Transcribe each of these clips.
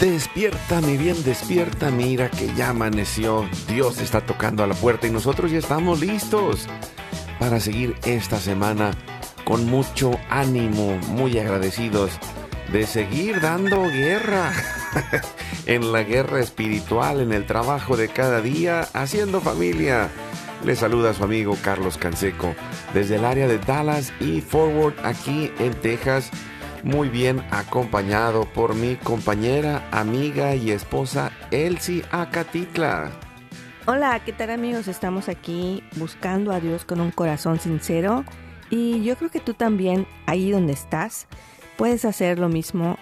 Despierta, mi bien, despierta, mira que ya amaneció. Dios está tocando a la puerta y nosotros ya estamos listos para seguir esta semana con mucho ánimo, muy agradecidos de seguir dando guerra en la guerra espiritual, en el trabajo de cada día, haciendo familia. Le saluda a su amigo Carlos Canseco desde el área de Dallas y Forward aquí en Texas muy bien acompañado por mi compañera, amiga y esposa Elsie Acatitla. Hola, ¿qué tal amigos? Estamos aquí buscando a Dios con un corazón sincero y yo creo que tú también, ahí donde estás, puedes hacer lo mismo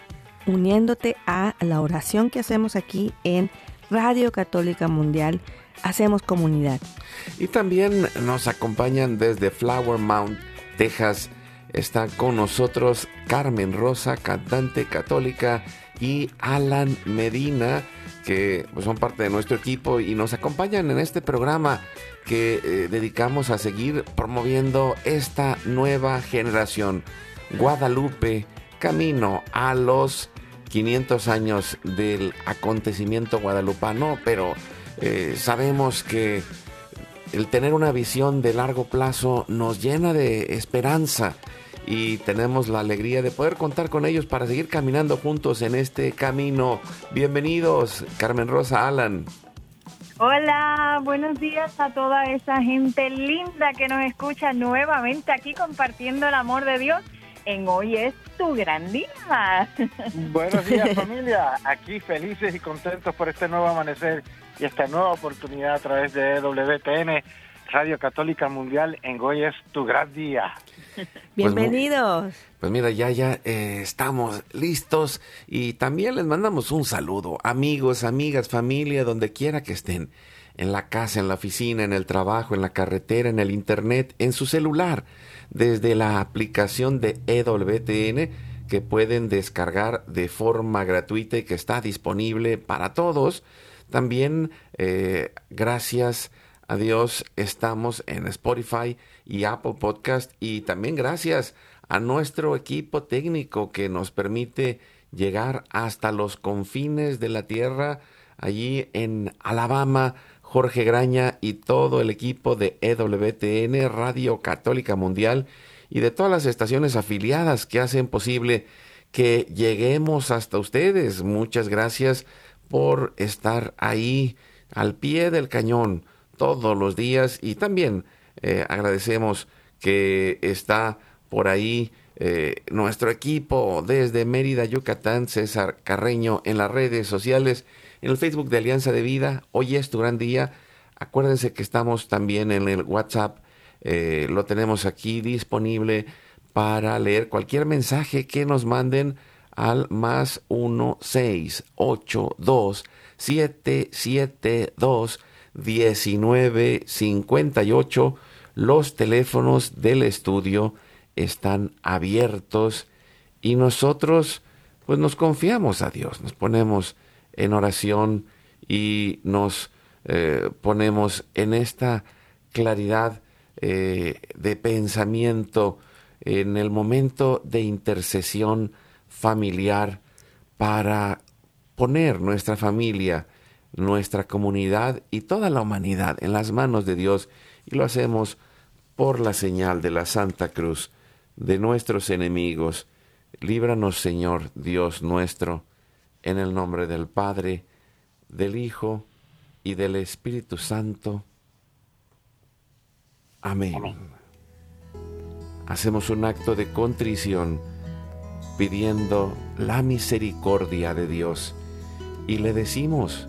uniéndote a la oración que hacemos aquí en Radio Católica Mundial. Hacemos comunidad. Y también nos acompañan desde Flower Mount, Texas, está con nosotros Carmen Rosa, cantante católica, y Alan Medina, que pues, son parte de nuestro equipo y nos acompañan en este programa que eh, dedicamos a seguir promoviendo esta nueva generación. Guadalupe, camino a los 500 años del acontecimiento guadalupano, pero eh, sabemos que el tener una visión de largo plazo nos llena de esperanza y tenemos la alegría de poder contar con ellos para seguir caminando juntos en este camino. Bienvenidos, Carmen Rosa Alan. Hola, buenos días a toda esa gente linda que nos escucha nuevamente aquí compartiendo el amor de Dios en Hoy es tu gran día. Buenos días familia, aquí felices y contentos por este nuevo amanecer y esta nueva oportunidad a través de WTN Radio Católica Mundial en Hoy es tu gran día. Bienvenidos. Pues, mira, ya, ya eh, estamos listos y también les mandamos un saludo, amigos, amigas, familia, donde quiera que estén, en la casa, en la oficina, en el trabajo, en la carretera, en el internet, en su celular, desde la aplicación de EWTN que pueden descargar de forma gratuita y que está disponible para todos. También, eh, gracias a Dios, estamos en Spotify y Apple Podcast y también gracias a nuestro equipo técnico que nos permite llegar hasta los confines de la tierra, allí en Alabama, Jorge Graña y todo el equipo de EWTN, Radio Católica Mundial, y de todas las estaciones afiliadas que hacen posible que lleguemos hasta ustedes. Muchas gracias por estar ahí al pie del cañón todos los días y también eh, agradecemos que está por ahí eh, nuestro equipo desde Mérida, Yucatán, César Carreño en las redes sociales, en el Facebook de Alianza de Vida. Hoy es tu gran día. Acuérdense que estamos también en el WhatsApp. Eh, lo tenemos aquí siete para leer cualquier mensaje que nos manden al más 1 6 8 2 7 7 2 19 58 los teléfonos del estudio están abiertos y nosotros pues nos confiamos a Dios, nos ponemos en oración y nos eh, ponemos en esta claridad eh, de pensamiento en el momento de intercesión familiar para poner nuestra familia, nuestra comunidad y toda la humanidad en las manos de Dios y lo hacemos por la señal de la Santa Cruz de nuestros enemigos. Líbranos, Señor Dios nuestro, en el nombre del Padre, del Hijo y del Espíritu Santo. Amén. Hacemos un acto de contrición pidiendo la misericordia de Dios y le decimos,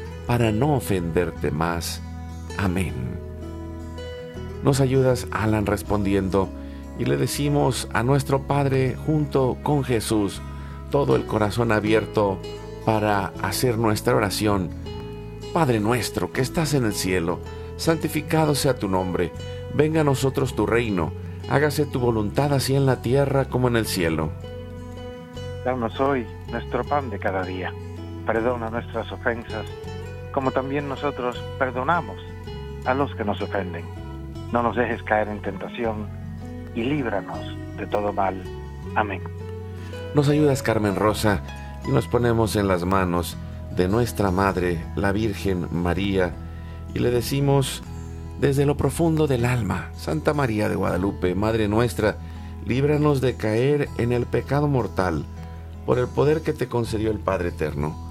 para no ofenderte más. Amén. Nos ayudas, Alan, respondiendo, y le decimos a nuestro Padre junto con Jesús, todo el corazón abierto para hacer nuestra oración. Padre nuestro que estás en el cielo, santificado sea tu nombre, venga a nosotros tu reino, hágase tu voluntad así en la tierra como en el cielo. Danos hoy nuestro pan de cada día. Perdona nuestras ofensas, como también nosotros perdonamos a los que nos ofenden. No nos dejes caer en tentación y líbranos de todo mal. Amén. Nos ayudas, Carmen Rosa, y nos ponemos en las manos de nuestra Madre, la Virgen María, y le decimos desde lo profundo del alma, Santa María de Guadalupe, Madre nuestra, líbranos de caer en el pecado mortal por el poder que te concedió el Padre Eterno.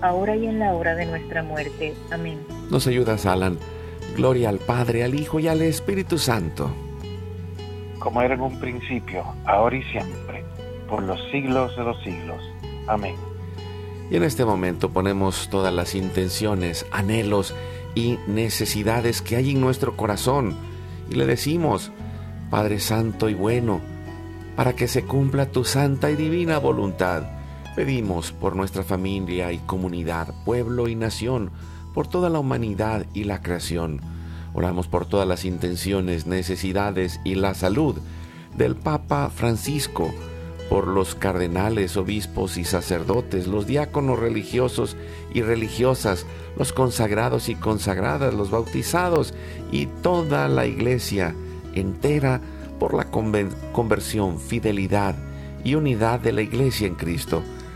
ahora y en la hora de nuestra muerte. Amén. Nos ayudas, Alan. Gloria al Padre, al Hijo y al Espíritu Santo. Como era en un principio, ahora y siempre, por los siglos de los siglos. Amén. Y en este momento ponemos todas las intenciones, anhelos y necesidades que hay en nuestro corazón y le decimos, Padre Santo y bueno, para que se cumpla tu santa y divina voluntad Pedimos por nuestra familia y comunidad, pueblo y nación, por toda la humanidad y la creación. Oramos por todas las intenciones, necesidades y la salud del Papa Francisco, por los cardenales, obispos y sacerdotes, los diáconos religiosos y religiosas, los consagrados y consagradas, los bautizados y toda la iglesia entera por la conversión, fidelidad y unidad de la iglesia en Cristo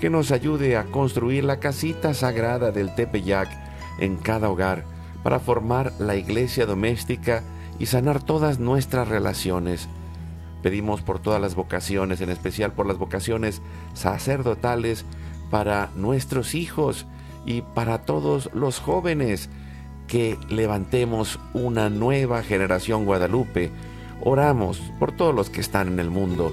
que nos ayude a construir la casita sagrada del Tepeyac en cada hogar para formar la iglesia doméstica y sanar todas nuestras relaciones. Pedimos por todas las vocaciones, en especial por las vocaciones sacerdotales para nuestros hijos y para todos los jóvenes, que levantemos una nueva generación Guadalupe. Oramos por todos los que están en el mundo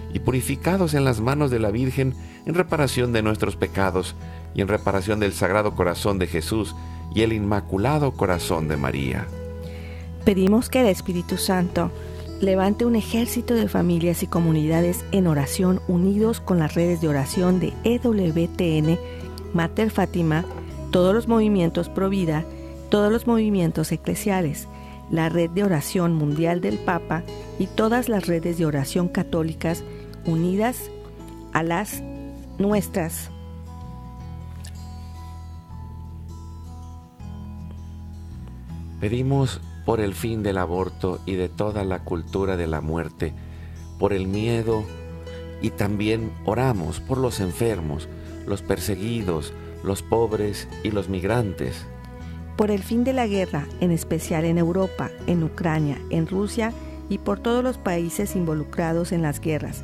y purificados en las manos de la Virgen en reparación de nuestros pecados y en reparación del Sagrado Corazón de Jesús y el Inmaculado Corazón de María. Pedimos que el Espíritu Santo levante un ejército de familias y comunidades en oración unidos con las redes de oración de EWTN, Mater Fátima, todos los movimientos Pro Vida, todos los movimientos eclesiales, la red de oración mundial del Papa y todas las redes de oración católicas unidas a las nuestras. Pedimos por el fin del aborto y de toda la cultura de la muerte, por el miedo y también oramos por los enfermos, los perseguidos, los pobres y los migrantes. Por el fin de la guerra, en especial en Europa, en Ucrania, en Rusia y por todos los países involucrados en las guerras.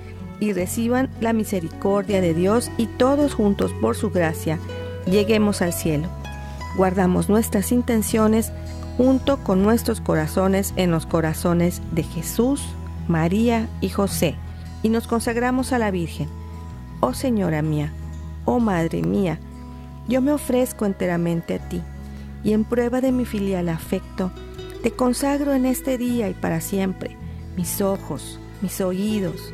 y reciban la misericordia de Dios y todos juntos por su gracia lleguemos al cielo. Guardamos nuestras intenciones junto con nuestros corazones en los corazones de Jesús, María y José, y nos consagramos a la Virgen. Oh Señora mía, oh Madre mía, yo me ofrezco enteramente a ti, y en prueba de mi filial afecto, te consagro en este día y para siempre mis ojos, mis oídos,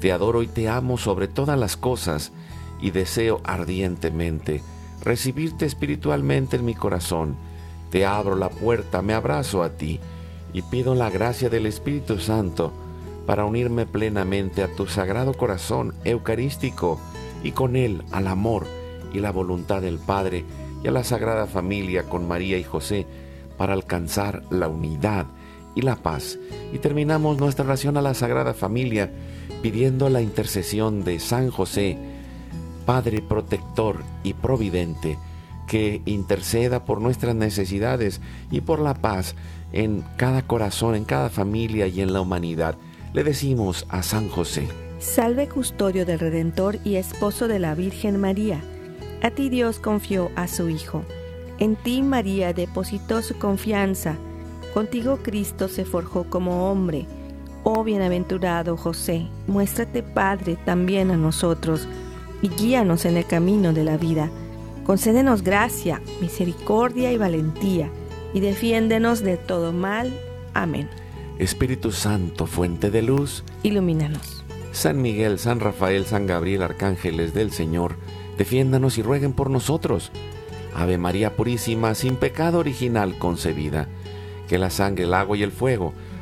Te adoro y te amo sobre todas las cosas y deseo ardientemente recibirte espiritualmente en mi corazón te abro la puerta, me abrazo a ti y pido la gracia del Espíritu Santo para unirme plenamente a tu sagrado corazón eucarístico y con él al amor y la voluntad del Padre y a la Sagrada Familia con María y José para alcanzar la unidad y la paz. Y terminamos nuestra oración a la Sagrada Familia pidiendo la intercesión de San José, Padre protector y providente, que interceda por nuestras necesidades y por la paz en cada corazón, en cada familia y en la humanidad. Le decimos a San José. Salve custodio del Redentor y esposo de la Virgen María. A ti Dios confió a su Hijo. En ti María depositó su confianza. Contigo Cristo se forjó como hombre. Oh bienaventurado José, muéstrate Padre también a nosotros y guíanos en el camino de la vida Concédenos gracia, misericordia y valentía, y defiéndenos de todo mal. Amén. Espíritu Santo, fuente de luz, ilumínanos. San Miguel, San Rafael, San Gabriel, arcángeles del Señor, defiéndanos y rueguen por nosotros. Ave María Purísima, sin pecado original concebida, que la sangre, el agua y el fuego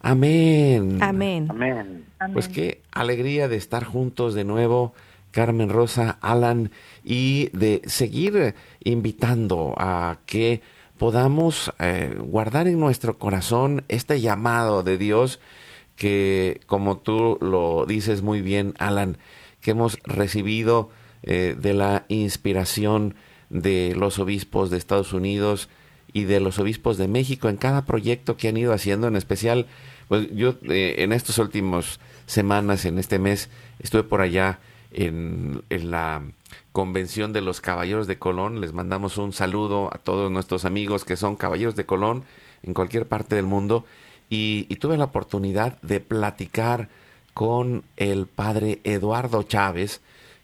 Amén. Amén. Amén. Pues qué alegría de estar juntos de nuevo Carmen Rosa, Alan, y de seguir invitando a que podamos eh, guardar en nuestro corazón este llamado de Dios que, como tú lo dices muy bien, Alan, que hemos recibido eh, de la inspiración de los obispos de Estados Unidos y de los obispos de México en cada proyecto que han ido haciendo, en especial, pues yo eh, en estas últimas semanas, en este mes, estuve por allá en, en la convención de los Caballeros de Colón. Les mandamos un saludo a todos nuestros amigos que son Caballeros de Colón en cualquier parte del mundo. Y, y, tuve la oportunidad de platicar con el padre Eduardo Chávez,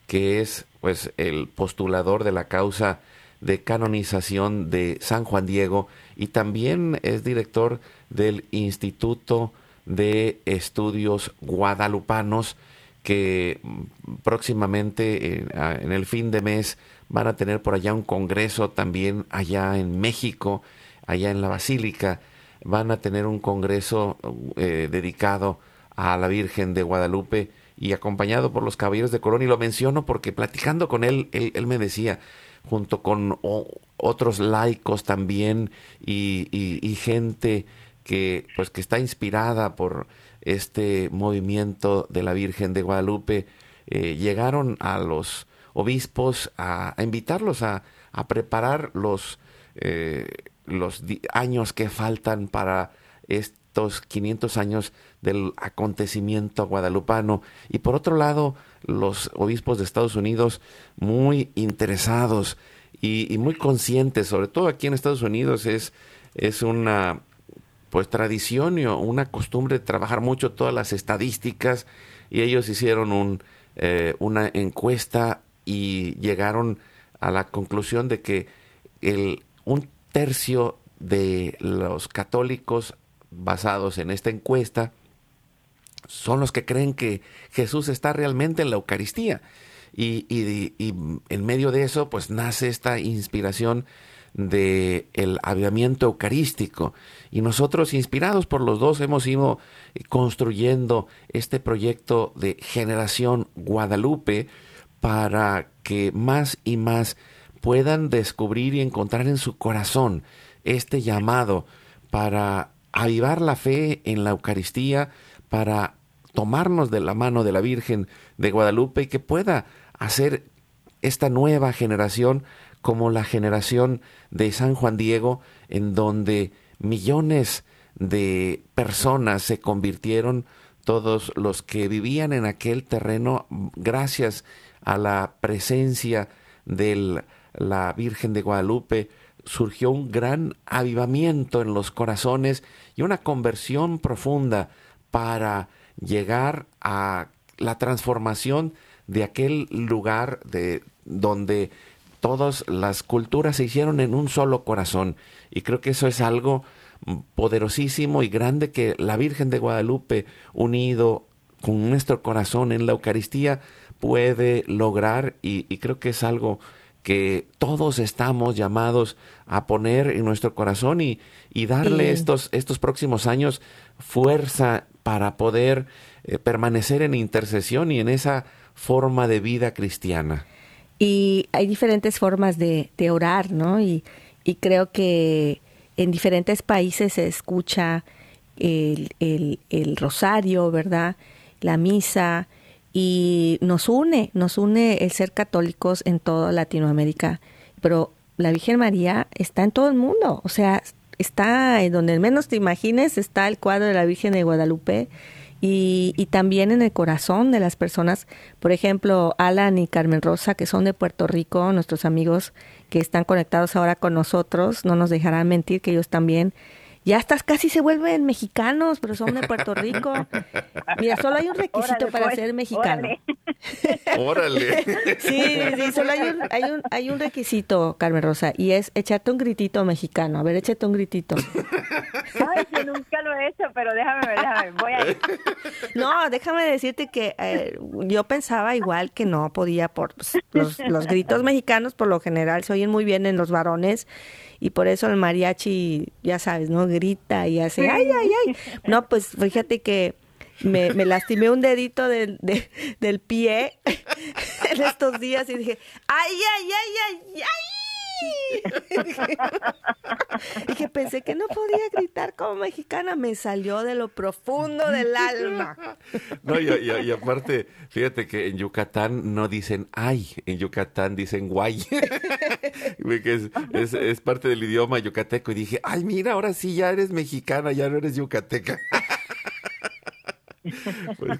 que es pues el postulador de la causa de canonización de San Juan Diego y también es director del Instituto de Estudios Guadalupanos que mm, próximamente en, en el fin de mes van a tener por allá un congreso también allá en México, allá en la Basílica, van a tener un congreso eh, dedicado a la Virgen de Guadalupe y acompañado por los caballeros de Colón. Y lo menciono porque platicando con él, él me decía, junto con otros laicos también y, gente que pues que está inspirada por este movimiento de la Virgen de Guadalupe, eh, llegaron a los obispos a, invitarlos a, a, preparar los, eh, los años que faltan para estos 500 años del acontecimiento guadalupano. Y por otro lado, los obispos de Estados Unidos muy interesados y, muy conscientes, sobre todo aquí en Estados Unidos, es, es una pues tradición y una costumbre de trabajar mucho todas las estadísticas y ellos hicieron un, eh, una encuesta y llegaron a la conclusión de que el, un tercio de los católicos basados en esta encuesta son los que creen que Jesús está realmente en la Eucaristía. Y, y, en medio de eso, pues nace esta inspiración de el avivamiento eucarístico y nosotros inspirados por los dos hemos ido construyendo este proyecto de generación Guadalupe para que más y más puedan descubrir y encontrar en su corazón este llamado para avivar la fe en la Eucaristía, para tomarnos de la mano de la Virgen de Guadalupe y que pueda hacer esta nueva generación como la generación de San Juan Diego, en donde millones de personas se convirtieron, todos los que vivían en aquel terreno, gracias a la presencia de la Virgen de Guadalupe, surgió un gran avivamiento en los corazones y una conversión profunda para llegar a la transformación de aquel lugar de donde todas las culturas se hicieron en un solo corazón. Y creo que eso es algo poderosísimo y grande que la Virgen de Guadalupe, unido con nuestro corazón en la Eucaristía, puede lograr y, y creo que es algo que todos estamos llamados a poner en nuestro corazón y, y darle sí. estos, estos próximos años fuerza para poder eh, permanecer en intercesión y en esa forma de vida cristiana. Y hay diferentes formas de, orar, ¿no? Y, y, creo que en diferentes países se escucha el, el, el, rosario, ¿verdad? La misa, y nos une, nos une el ser católicos en toda Latinoamérica. Pero la Virgen María está en todo el mundo, o sea, está en donde menos te imagines, está el cuadro de la Virgen de Guadalupe y, y, también en el corazón de las personas. Por ejemplo, Alan y Carmen Rosa, que son de Puerto Rico, nuestros amigos que están conectados ahora con nosotros, no nos dejarán mentir que ellos también ya estás casi se vuelven mexicanos, pero son de Puerto Rico. Mira, solo hay un requisito órale, para pues, ser mexicano. Órale. sí, sí, solo hay un, hay, un, hay un requisito, Carmen Rosa, y es echarte un gritito mexicano. A ver, échate un gritito. Ay, yo nunca lo he hecho, pero déjame ver, déjame, voy a ir. No, déjame decirte que eh, yo pensaba igual que no podía por pues, los, los gritos mexicanos, por lo general se oyen muy bien en los varones y por eso el mariachi, ya sabes, ¿no? Grita y hace, ay, ay, ay. No, pues fíjate que me, me lastimé un dedito del, de, del pie en estos días y dije, ay, ay, ay, ay, ay. y que pensé que no podía gritar como mexicana, me salió de lo profundo del alma. No, y, aparte, fíjate que en Yucatán no dicen ay, en Yucatán dicen guay. es, es, es, parte del idioma yucateco. Y dije, ay, mira, ahora sí ya eres mexicana, ya no eres yucateca. Pues,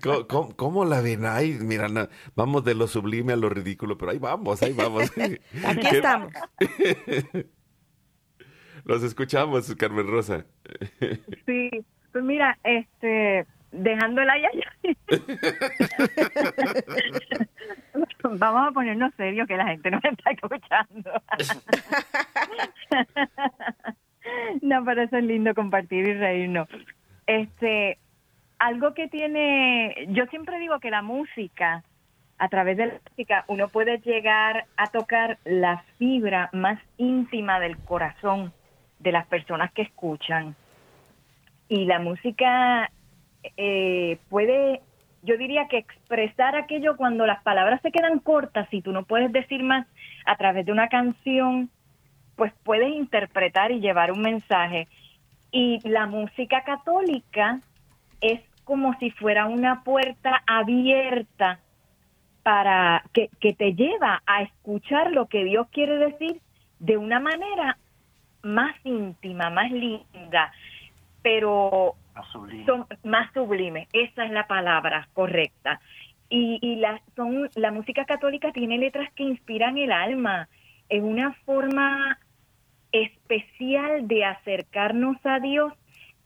¿cómo, la ven? Ay, mira, vamos de lo sublime a lo ridículo, pero ahí vamos, ahí vamos. Aquí estamos. Los escuchamos, Carmen Rosa. Sí, pues mira, este, dejando el allá. Vamos a ponernos serios que la gente nos está escuchando. no, pero eso es lindo compartir y reírnos. Este, algo que tiene, yo siempre digo que la música, a través de la música, uno puede llegar a tocar la fibra más íntima del corazón de las personas que escuchan. Y la música eh, puede, yo diría que expresar aquello cuando las palabras se quedan cortas y tú no puedes decir más a través de una canción, pues puedes interpretar y llevar un mensaje. Y la música católica es como si fuera una puerta abierta para que, que te lleva a escuchar lo que Dios quiere decir de una manera más íntima, más linda, pero más sublime. Son más sublime, esa es la palabra correcta. Y, y la, son, la música católica tiene letras que inspiran el alma, es una forma especial de acercarnos a Dios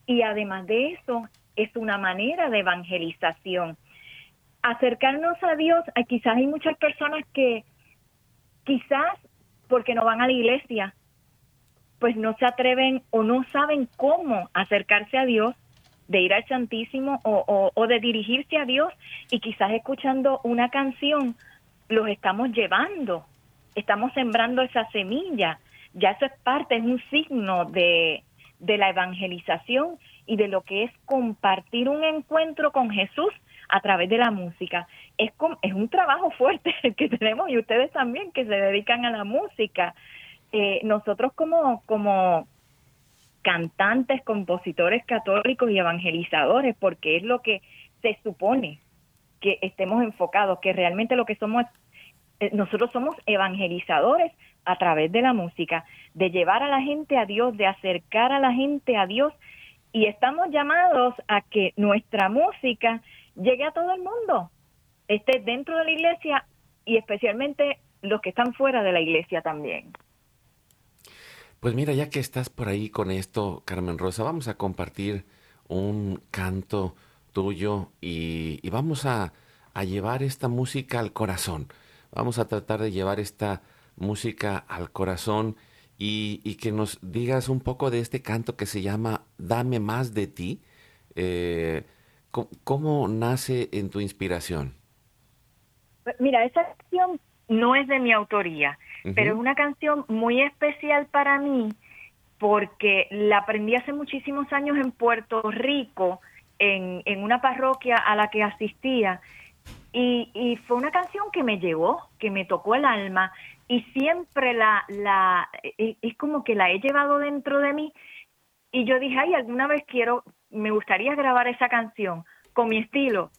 y además de eso es una manera de evangelización. Acercarnos a Dios, quizás hay muchas personas que quizás porque no van a la iglesia, pues no se atreven o no saben cómo acercarse a Dios, de ir al Santísimo o, o, de dirigirse a Dios y quizás escuchando una canción los estamos llevando, estamos sembrando esa semilla, ya eso es parte, es un signo de, de la evangelización y de lo que es compartir un encuentro con Jesús a través de la música. Es, es un trabajo fuerte que tenemos y ustedes también que se dedican a la música. Eh, nosotros como, como cantantes, compositores católicos y evangelizadores, porque es lo que se supone que estemos enfocados, que realmente lo que somos, eh, nosotros somos evangelizadores a través de la música, de llevar a la gente a Dios, de acercar a la gente a Dios, y estamos llamados a que nuestra música llegue a todo el mundo, esté dentro de la iglesia y especialmente los que están fuera de la iglesia también. Pues mira, ya que estás por ahí con esto, Carmen Rosa, vamos a compartir un canto tuyo y, vamos a, llevar esta música al corazón. Vamos a tratar de llevar esta música al corazón y, que nos digas un poco de este canto que se llama Dame más de ti. Eh, ¿cómo, nace en tu inspiración? Mira, esa canción no es de mi autoría pero es una canción muy especial para mí porque la aprendí hace muchísimos años en Puerto Rico, en, en una parroquia a la que asistía, y, y, fue una canción que me llegó, que me tocó el alma, y siempre la, la, e, es como que la he llevado dentro de mí, y yo dije, ay, alguna vez quiero, me gustaría grabar esa canción con mi estilo,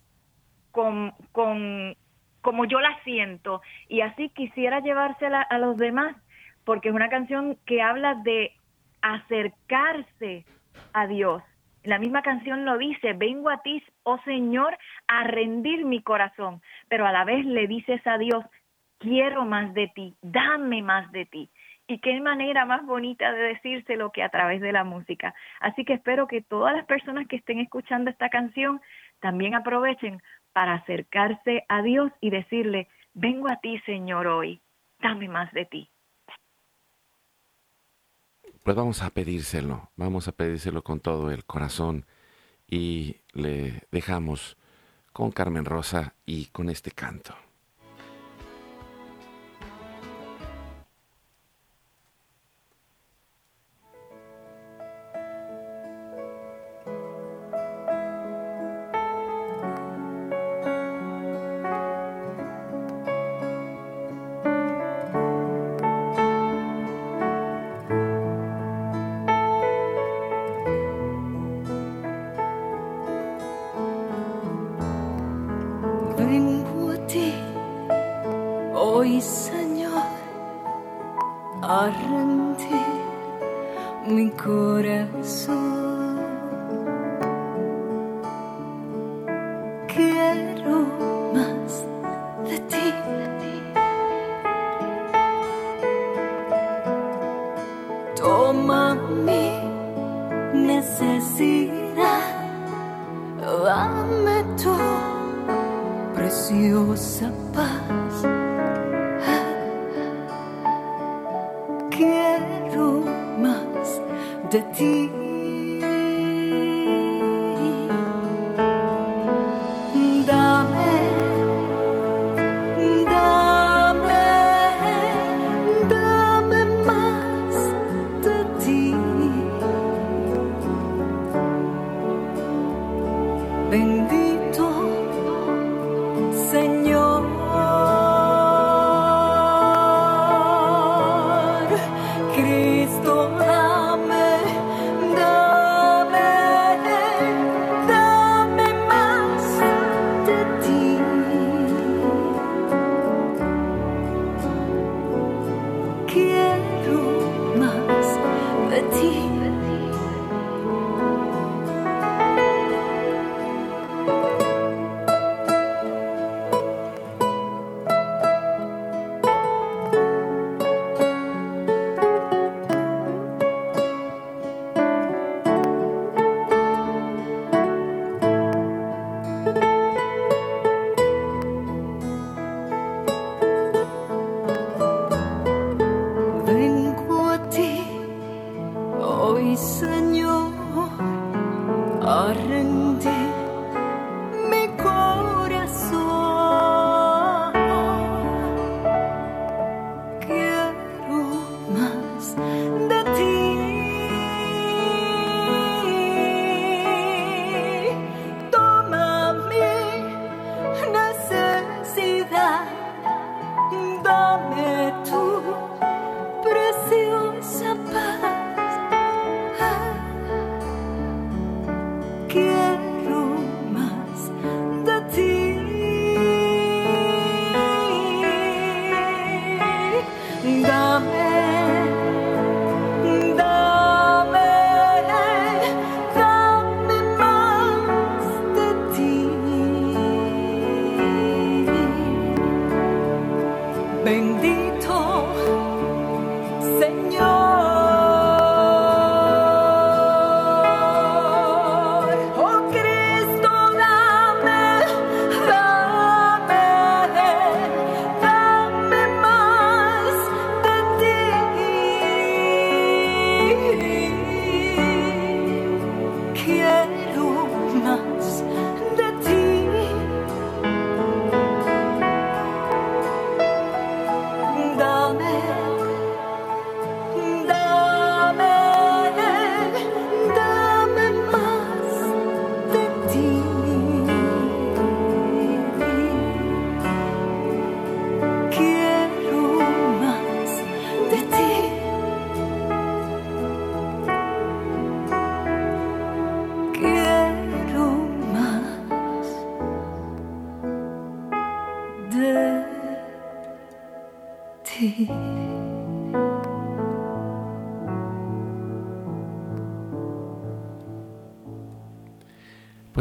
con, con como yo la siento y así quisiera llevársela a los demás porque es una canción que habla de acercarse a Dios. La misma canción lo dice, vengo a ti, oh Señor, a rendir mi corazón, pero a la vez le dices a Dios, quiero más de ti, dame más de ti. Y qué manera más bonita de decírselo que a través de la música. Así que espero que todas las personas que estén escuchando esta canción también aprovechen para acercarse a Dios y decirle, vengo a ti, Señor, hoy, dame más de ti. Pues vamos a pedírselo, vamos a pedírselo con todo el corazón y le dejamos con Carmen Rosa y con este canto.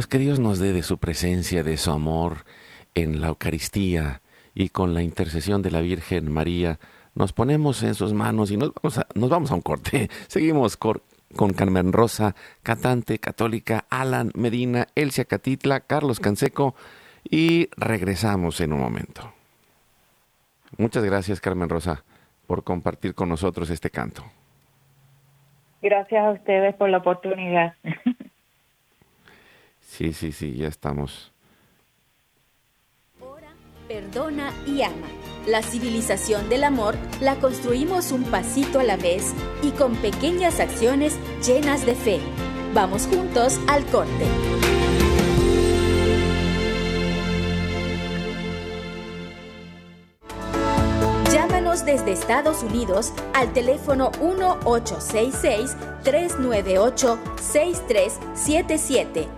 Que Dios nos dé de su presencia, de su amor en la Eucaristía y con la intercesión de la Virgen María. Nos ponemos en sus manos y nos vamos a, un corte. Seguimos con Carmen Rosa, cantante católica, Alan Medina, Elsia Catitla, Carlos Canseco y regresamos en un momento. Muchas gracias Carmen Rosa por compartir con nosotros este canto. Gracias a ustedes por la oportunidad. Sí, sí, sí, ya estamos. Ora, perdona y ama. La civilización del amor la construimos un pasito a la vez y con pequeñas acciones llenas de fe. Vamos juntos al corte. Llámanos desde Estados Unidos al teléfono 1866-398-6377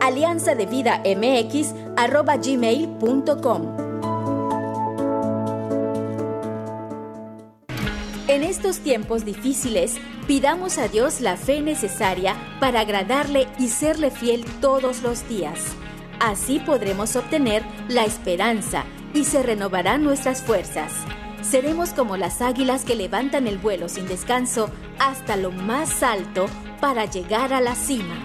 alianzadevidamx@gmail.com. En estos tiempos difíciles, pidamos a Dios la fe necesaria para agradarle y serle fiel todos los días. Así podremos obtener la esperanza y se renovarán nuestras fuerzas. Seremos como las águilas que levantan el vuelo sin descanso hasta lo más alto para llegar a la cima.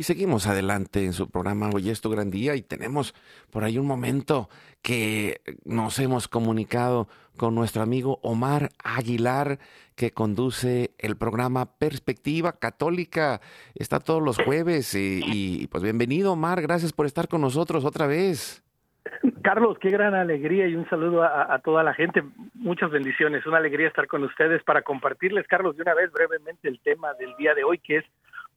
Y seguimos adelante en su programa Hoy es tu gran día y tenemos por ahí un momento que nos hemos comunicado con nuestro amigo Omar Aguilar que conduce el programa Perspectiva Católica. Está todos los jueves y, y pues bienvenido Omar, gracias por estar con nosotros otra vez. Carlos, qué gran alegría y un saludo a, a, toda la gente. Muchas bendiciones, una alegría estar con ustedes para compartirles, Carlos, de una vez brevemente el tema del día de hoy, que es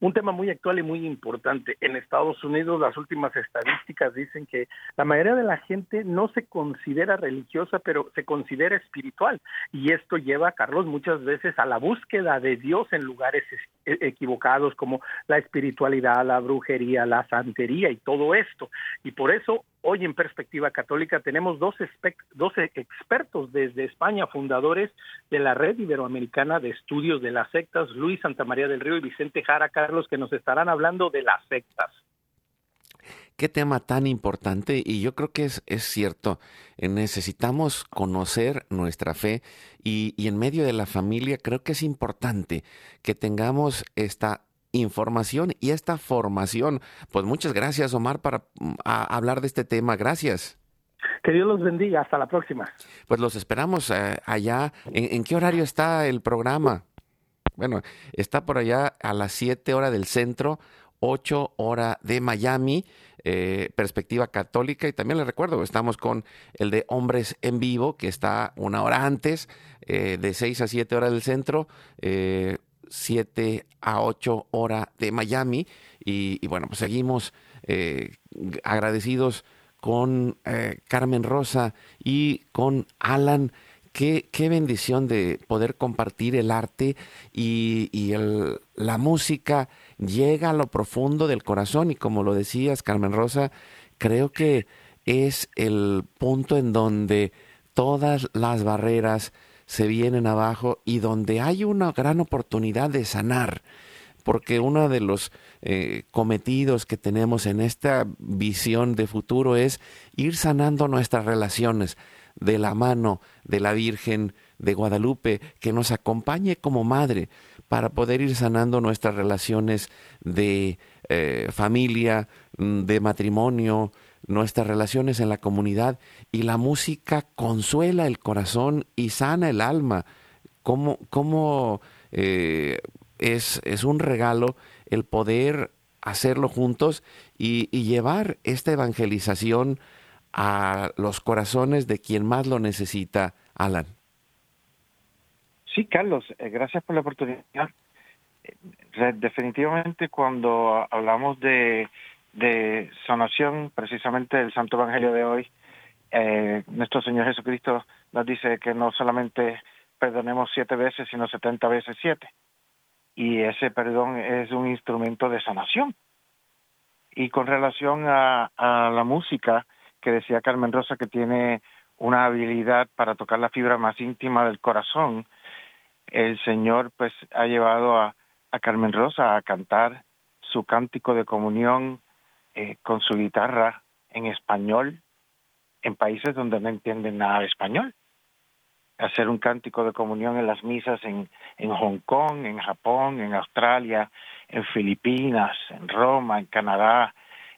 un tema muy actual y muy importante. En Estados Unidos las últimas estadísticas dicen que la mayoría de la gente no se considera religiosa, pero se considera espiritual. Y esto lleva, Carlos, muchas veces a la búsqueda de Dios en lugares equivocados como la espiritualidad, la brujería, la santería y todo esto. Y por eso Hoy en Perspectiva Católica tenemos dos, expertos desde España, fundadores de la Red Iberoamericana de Estudios de las Sectas, Luis Santamaría del Río y Vicente Jara Carlos, que nos estarán hablando de las sectas. Qué tema tan importante y yo creo que es, es cierto, eh, necesitamos conocer nuestra fe y, y en medio de la familia creo que es importante que tengamos esta información y esta formación. Pues muchas gracias, Omar, para mm, hablar de este tema. Gracias. Que Dios los bendiga. Hasta la próxima. Pues los esperamos eh, allá. ¿En, qué horario está el programa? Bueno, está por allá a las 7 horas del centro, 8 horas de Miami. Eh, perspectiva católica y también les recuerdo estamos con el de hombres en vivo que está una hora antes eh, de 6 a 7 horas del centro 7 a 8 horas de Miami. Y, bueno, pues seguimos eh, agradecidos con eh, Carmen Rosa y con Alan. Qué, qué, bendición de poder compartir el arte y, y el, la música llega a lo profundo del corazón y como lo decías, Carmen Rosa, creo que es el punto en donde todas las barreras se vienen abajo y donde hay una gran oportunidad de sanar, porque uno de los eh, cometidos que tenemos en esta visión de futuro es ir sanando nuestras relaciones de la mano de la Virgen de Guadalupe, que nos acompañe como madre para poder ir sanando nuestras relaciones de eh, familia, mm, de matrimonio, nuestras relaciones en la comunidad y la música consuela el corazón y sana el alma. Como, como eh, es, es, un regalo el poder hacerlo juntos y, y, llevar esta evangelización a los corazones de quien más lo necesita, Alan. Sí, Carlos, eh, gracias por la oportunidad. Eh, definitivamente cuando hablamos de de sanación, precisamente el Santo Evangelio de hoy, eh, nuestro Señor Jesucristo nos dice que no solamente perdonemos siete veces, sino setenta veces siete. Y ese perdón es un instrumento de sanación. Y con relación a, la música, que decía Carmen Rosa que tiene una habilidad para tocar la fibra más íntima del corazón, el Señor pues ha llevado a Carmen Rosa a cantar su cántico de comunión eh, con su guitarra en español en países donde no entienden nada de español. Hacer un cántico de comunión en las misas en, en Hong Kong, en Japón, en Australia, en Filipinas, en Roma, en Canadá,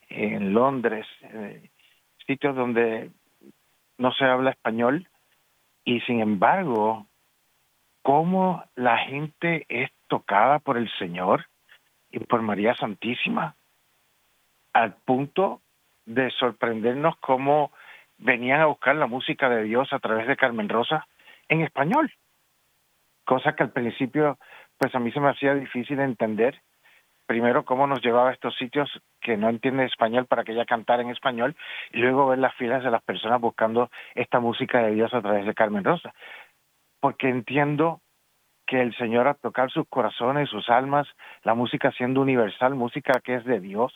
en Londres, eh, sitios donde no se habla español y sin embargo, cómo la gente es tocada por el Señor y por María Santísima al punto de sorprendernos cómo venían a buscar la música de Dios a través de Carmen Rosa en español, cosa que al principio pues a mí se me hacía difícil entender primero cómo nos llevaba a estos sitios que no entiende español para que ella cantara en español y luego ver las filas de las personas buscando esta música de Dios a través de Carmen Rosa. Porque entiendo que el Señor a tocar sus corazones, sus almas, la música siendo universal, música que es de Dios,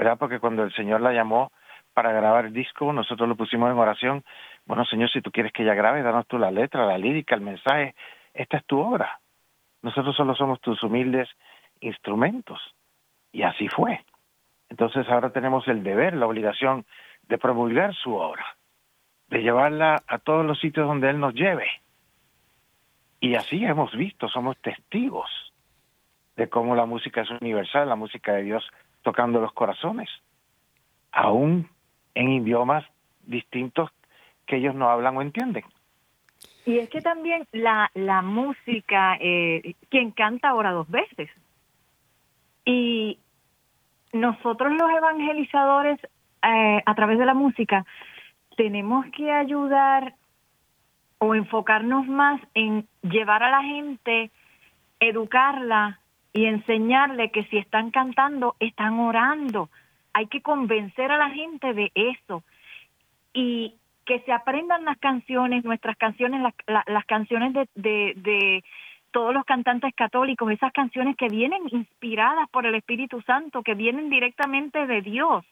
¿verdad? Porque cuando el Señor la llamó para grabar el disco, nosotros lo pusimos en oración, bueno Señor, si tú quieres que ella grabe, danos tú la letra, la lírica, el mensaje, esta es tu obra. Nosotros solo somos tus humildes instrumentos. Y así fue. Entonces ahora tenemos el deber, la obligación de promulgar su obra, de llevarla a todos los sitios donde Él nos lleve. Y así hemos visto, somos testigos de cómo la música es universal, la música de Dios tocando los corazones, aún en idiomas distintos que ellos no hablan o entienden. Y es que también la, la música, eh, quien canta ahora dos veces, y nosotros los evangelizadores, eh, a través de la música, tenemos que ayudar o enfocarnos más en llevar a la gente, educarla y enseñarle que si están cantando, están orando. Hay que convencer a la gente de eso. Y que se aprendan las canciones, nuestras canciones, las, canciones de, todos los cantantes católicos, esas canciones que vienen inspiradas por el Espíritu Santo, que vienen directamente de Dios,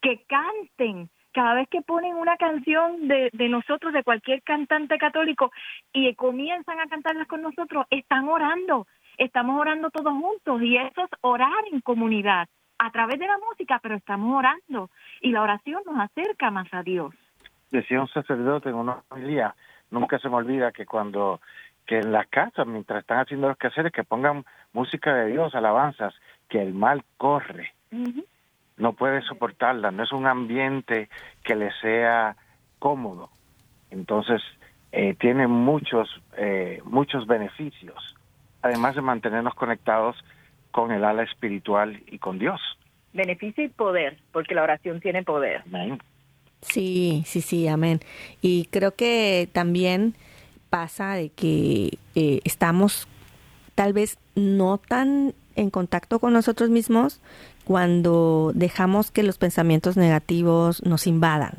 que canten. Cada vez que ponen una canción de nosotros, de cualquier cantante católico, y comienzan a cantarlas con nosotros, están orando, estamos orando todos juntos, y eso es orar en comunidad, a través de la música, pero estamos orando, y la oración nos acerca más a Dios. Decía un sacerdote en una familia, nunca se me olvida que cuando que en las casas, mientras están haciendo los quehaceres, que pongan música de Dios, alabanzas, que el mal corre. No puede soportarla, no es un ambiente que le sea cómodo. Entonces, eh, tiene muchos, eh, muchos beneficios, además de mantenernos conectados con el ala espiritual y con Dios. Beneficio y poder, porque la oración tiene poder. Amén. Sí, sí, sí, amén. Y creo que también pasa de que eh, estamos tal vez no tan en contacto con nosotros mismos cuando dejamos que los pensamientos negativos nos invadan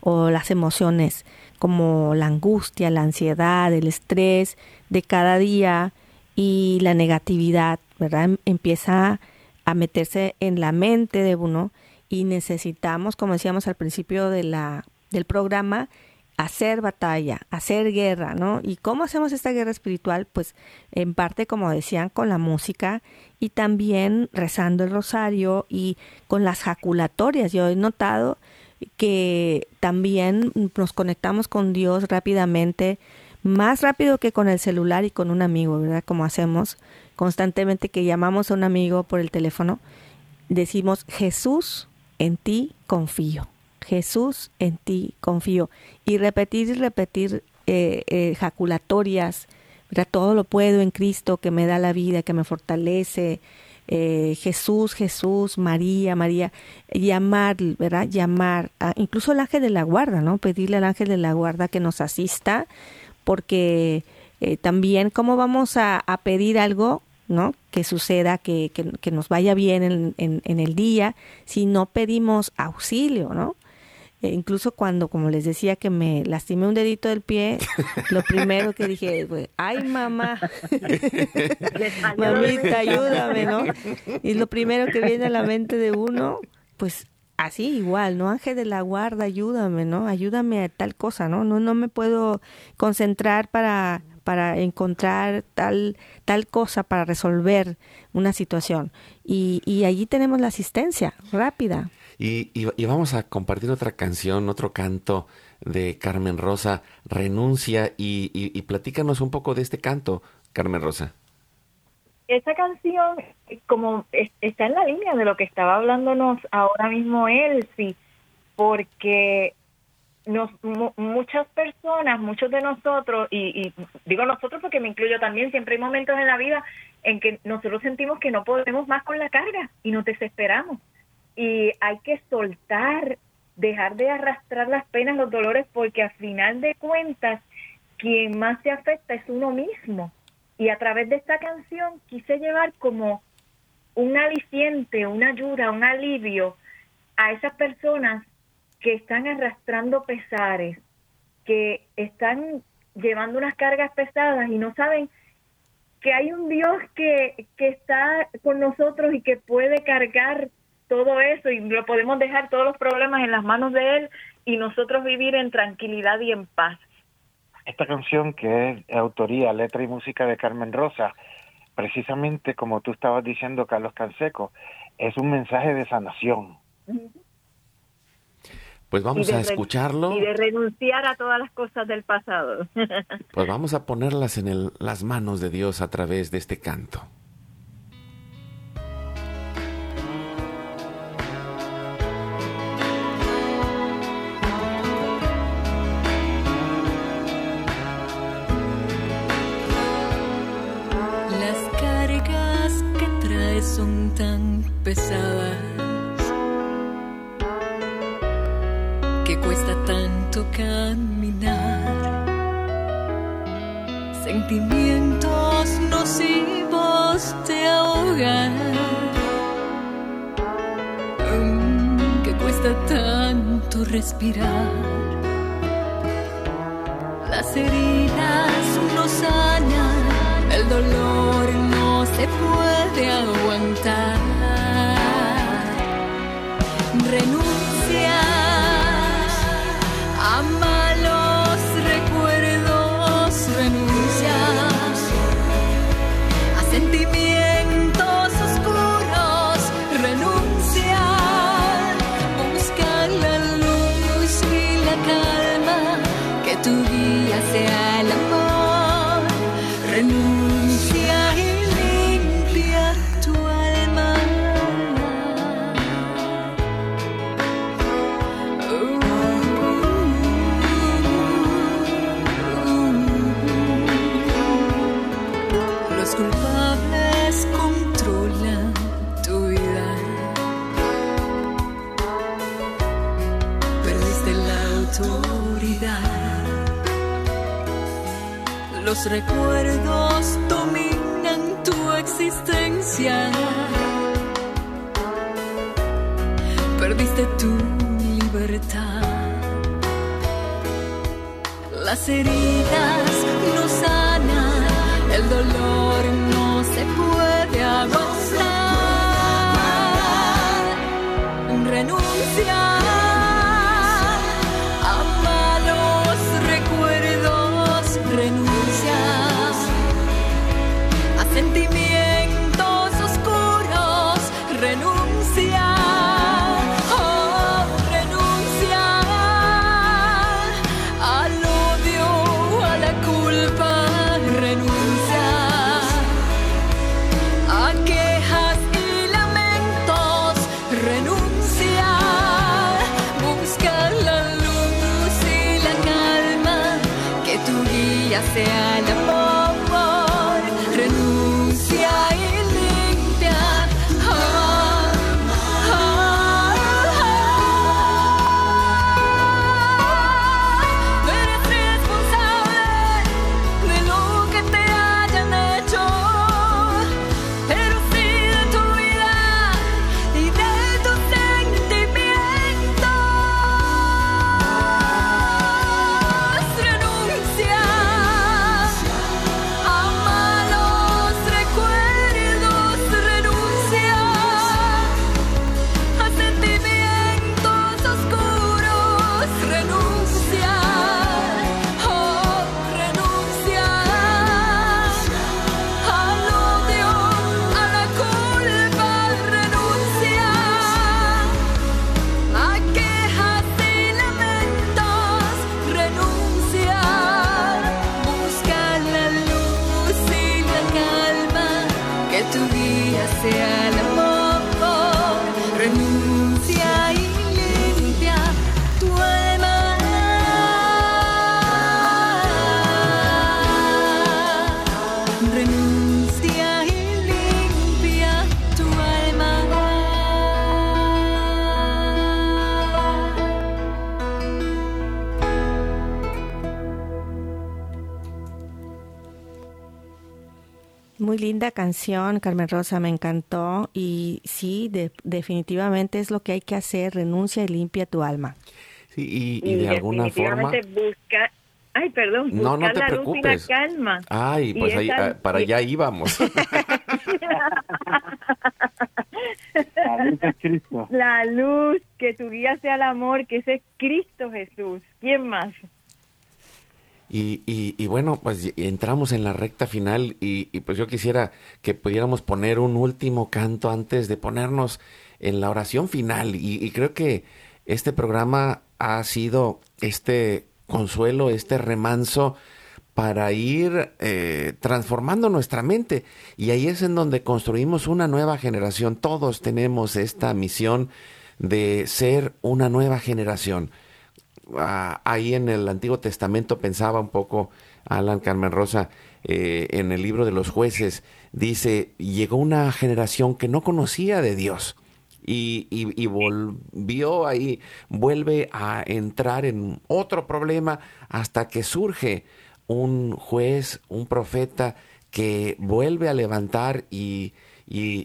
o las emociones como la angustia, la ansiedad, el estrés de cada día y la negatividad, ¿verdad? Em, empieza a meterse en la mente de uno y necesitamos, como decíamos al principio de la, del programa, hacer batalla, hacer guerra, ¿no? ¿Y cómo hacemos esta guerra espiritual? Pues en parte, como decían, con la música y también rezando el rosario y con las jaculatorias. Yo he notado que también nos conectamos con Dios rápidamente, más rápido que con el celular y con un amigo, ¿verdad? Como hacemos constantemente que llamamos a un amigo por el teléfono, decimos, Jesús, en ti confío. Jesús, en ti confío. Y repetir y repetir eh, eh, jaculatorias, todo lo puedo en Cristo que me da la vida, que me fortalece. Eh, Jesús, Jesús, María, María, llamar, ¿verdad? Llamar, incluso el ángel de la guarda, ¿no? Pedirle al ángel de la guarda que nos asista, porque también cómo vamos a, pedir algo ¿no? Que suceda, que, que, nos vaya bien en, en, en, el día, si no pedimos auxilio, ¿no? Eh, incluso cuando, como les decía, que me lastimé un dedito del pie, lo primero que dije fue, ay mamá, mamita, ayúdame, ¿no? Y lo primero que viene a la mente de uno, pues así igual, ¿no? Ángel de la guarda, ayúdame, ¿no? Ayúdame a tal cosa, ¿no? No, no me puedo concentrar para para encontrar tal, tal cosa para resolver una situación. Y, y allí tenemos la asistencia rápida. Y, y, vamos a compartir otra canción, otro canto de Carmen Rosa, Renuncia, y, y, platícanos un poco de este canto, Carmen Rosa. Esa canción, como está en la línea de lo que estaba hablándonos ahora mismo Elsie, porque nos, muchas personas, muchos de nosotros, y, y, digo nosotros porque me incluyo también, siempre hay momentos en la vida en que nosotros sentimos que no podemos más con la carga y nos desesperamos y hay que soltar, dejar de arrastrar las penas, los dolores, porque al final de cuentas, quien más se afecta es uno mismo. Y a través de esta canción quise llevar como un aliciente, una ayuda, un alivio a esas personas que están arrastrando pesares, que están llevando unas cargas pesadas y no saben que hay un Dios que, que está con nosotros y que puede cargar todo eso y lo podemos dejar todos los problemas en las manos de Él y nosotros vivir en tranquilidad y en paz. Esta canción que es autoría, letra y música de Carmen Rosa, precisamente como tú estabas diciendo, Carlos Canseco, es un mensaje de sanación. Pues vamos a escucharlo. Y de renunciar a todas las cosas del pasado. pues vamos a ponerlas en el, las manos de Dios a través de este canto. Pesadas que cuesta tanto caminar. Sentimientos nocivos te ahogan. Que cuesta tanto respirar. Las heridas no sanan, el dolor no se puede aguantar. Renuncia Los recuerdos dominan tu existencia. Perdiste tu libertad. Las heridas sentimientos oscuros, renuncia. Oh, renuncia al odio, a la culpa, renuncia a quejas y lamentos, renuncia, busca la luz y la calma, que tu guía sea Renuncia y limpia tu alma. Muy linda canción, Carmen Rosa, me encantó. Y sí, de, definitivamente es lo que hay que hacer, renuncia y limpia tu alma. Sí, y, de alguna forma... Busca ay, perdón, No, no te la luz y la preocupes. calma. Ay, pues ahí, esa- ah, para allá íbamos. La luz es Cristo. La luz, que tu guía sea el amor, que ese es Cristo Jesús. ¿Quién más? Y, y, y bueno, pues entramos en la recta final y, y pues yo quisiera que pudiéramos poner un último canto antes de ponernos en la oración final. Y, y creo que este programa ha sido este consuelo, este remanso para ir eh, transformando nuestra mente. Y ahí es en donde construimos una nueva generación. Todos tenemos esta misión de ser una nueva generación ah, ahí en el Antiguo Testamento pensaba un poco Alan Carmen Rosa eh, en el libro de los jueces dice llegó una generación que no conocía de Dios y, volvió ahí vuelve a entrar en otro problema hasta que surge un juez un profeta que vuelve a levantar y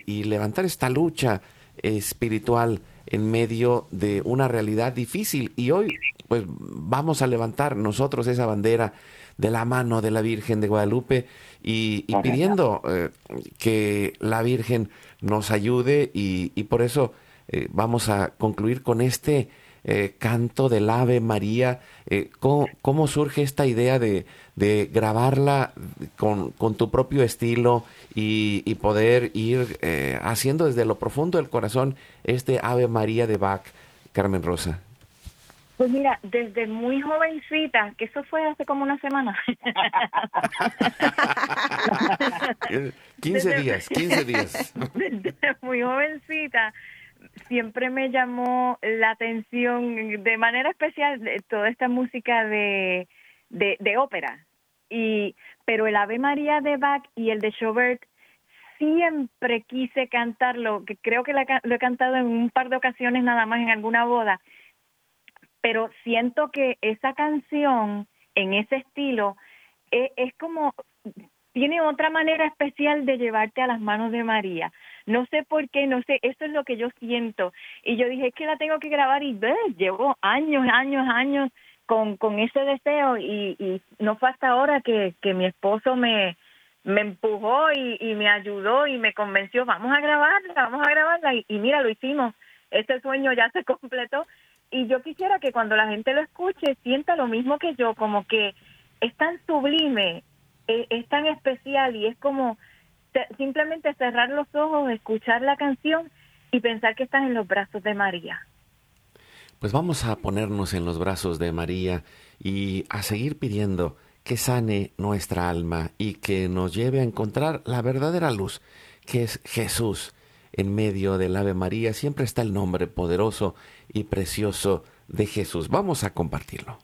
levantar esta lucha espiritual en medio de una realidad difícil. Y hoy, pues vamos a levantar nosotros esa bandera de la mano de la Virgen de Guadalupe y, y pidiendo eh, que la Virgen nos ayude y, y por eso eh, vamos a concluir con este eh, canto del Ave María. ¿cómo, cómo surge esta idea de, de grabarla con, con tu propio estilo y, y poder ir eh, haciendo desde lo profundo del corazón este Ave María de Bach, Carmen Rosa? Pues mira, desde muy jovencita, que eso fue hace como una semana. 15 Desde- días, 15 días. desde muy jovencita siempre me llamó la atención de manera especial de toda esta música de, de, de ópera. Y, pero el Ave María de Bach y el de Schubert siempre quise cantarlo, que creo que la lo he cantado en un par de ocasiones nada más en alguna boda, pero siento que esa canción en ese estilo e- es, como tiene otra manera especial de llevarte a las manos de María. No sé por qué, no sé, eso es lo que yo siento. Y yo dije, es que la tengo que grabar y ves, llevo años, años, años con, con ese deseo y, y no fue hasta ahora que, que mi esposo me, me empujó y, y me ayudó y me convenció, vamos a grabarla, vamos a grabarla y, y mira, lo hicimos. Ese sueño ya se completó y yo quisiera que cuando la gente lo escuche sienta lo mismo que yo, como que es tan sublime, es, es tan especial y es como te- simplemente cerrar los ojos, escuchar la canción y pensar que estás en los brazos de María. Pues vamos a ponernos en los brazos de María y a seguir pidiendo que sane nuestra alma y que nos lleve a encontrar la verdadera luz, que es Jesús. En medio del Ave María siempre está el nombre poderoso y precioso de Jesús. Vamos a compartirlo.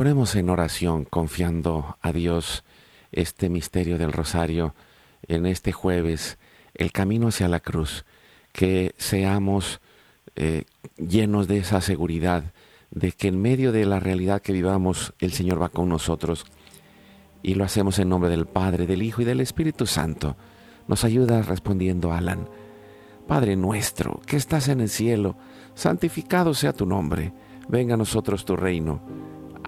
Ponemos en oración confiando a Dios este misterio del rosario en este jueves, el camino hacia la cruz, que seamos eh, llenos de esa seguridad de que en medio de la realidad que vivamos el Señor va con nosotros y lo hacemos en nombre del Padre, del Hijo y del Espíritu Santo. Nos ayuda respondiendo Alan. Padre nuestro, que estás en el cielo, santificado sea tu nombre, venga a nosotros tu reino,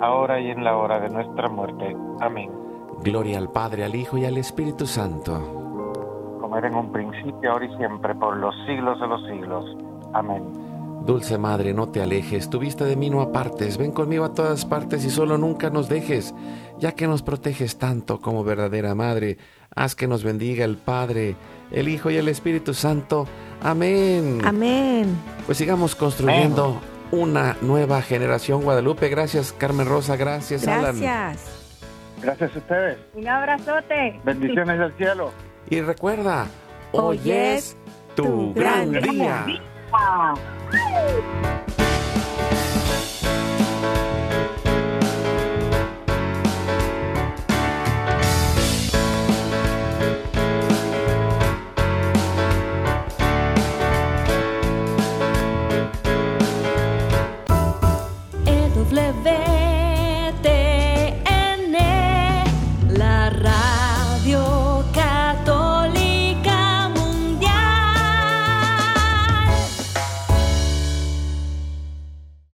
ahora y en la hora de nuestra muerte. Amén. Gloria al Padre, al Hijo y al Espíritu Santo. Como era en un principio, ahora y siempre, por los siglos de los siglos. Amén. Dulce Madre, no te alejes, tu vista de mí no apartes, ven conmigo a todas partes y solo nunca nos dejes, ya que nos proteges tanto como verdadera Madre, haz que nos bendiga el Padre, el Hijo y el Espíritu Santo. Amén. Amén. Pues sigamos construyendo una nueva generación Guadalupe. Gracias Carmen Rosa, gracias, Alan. Gracias. Gracias a ustedes. Un abrazote. Bendiciones del cielo. Y recuerda, Hoy hoy es tu gran día.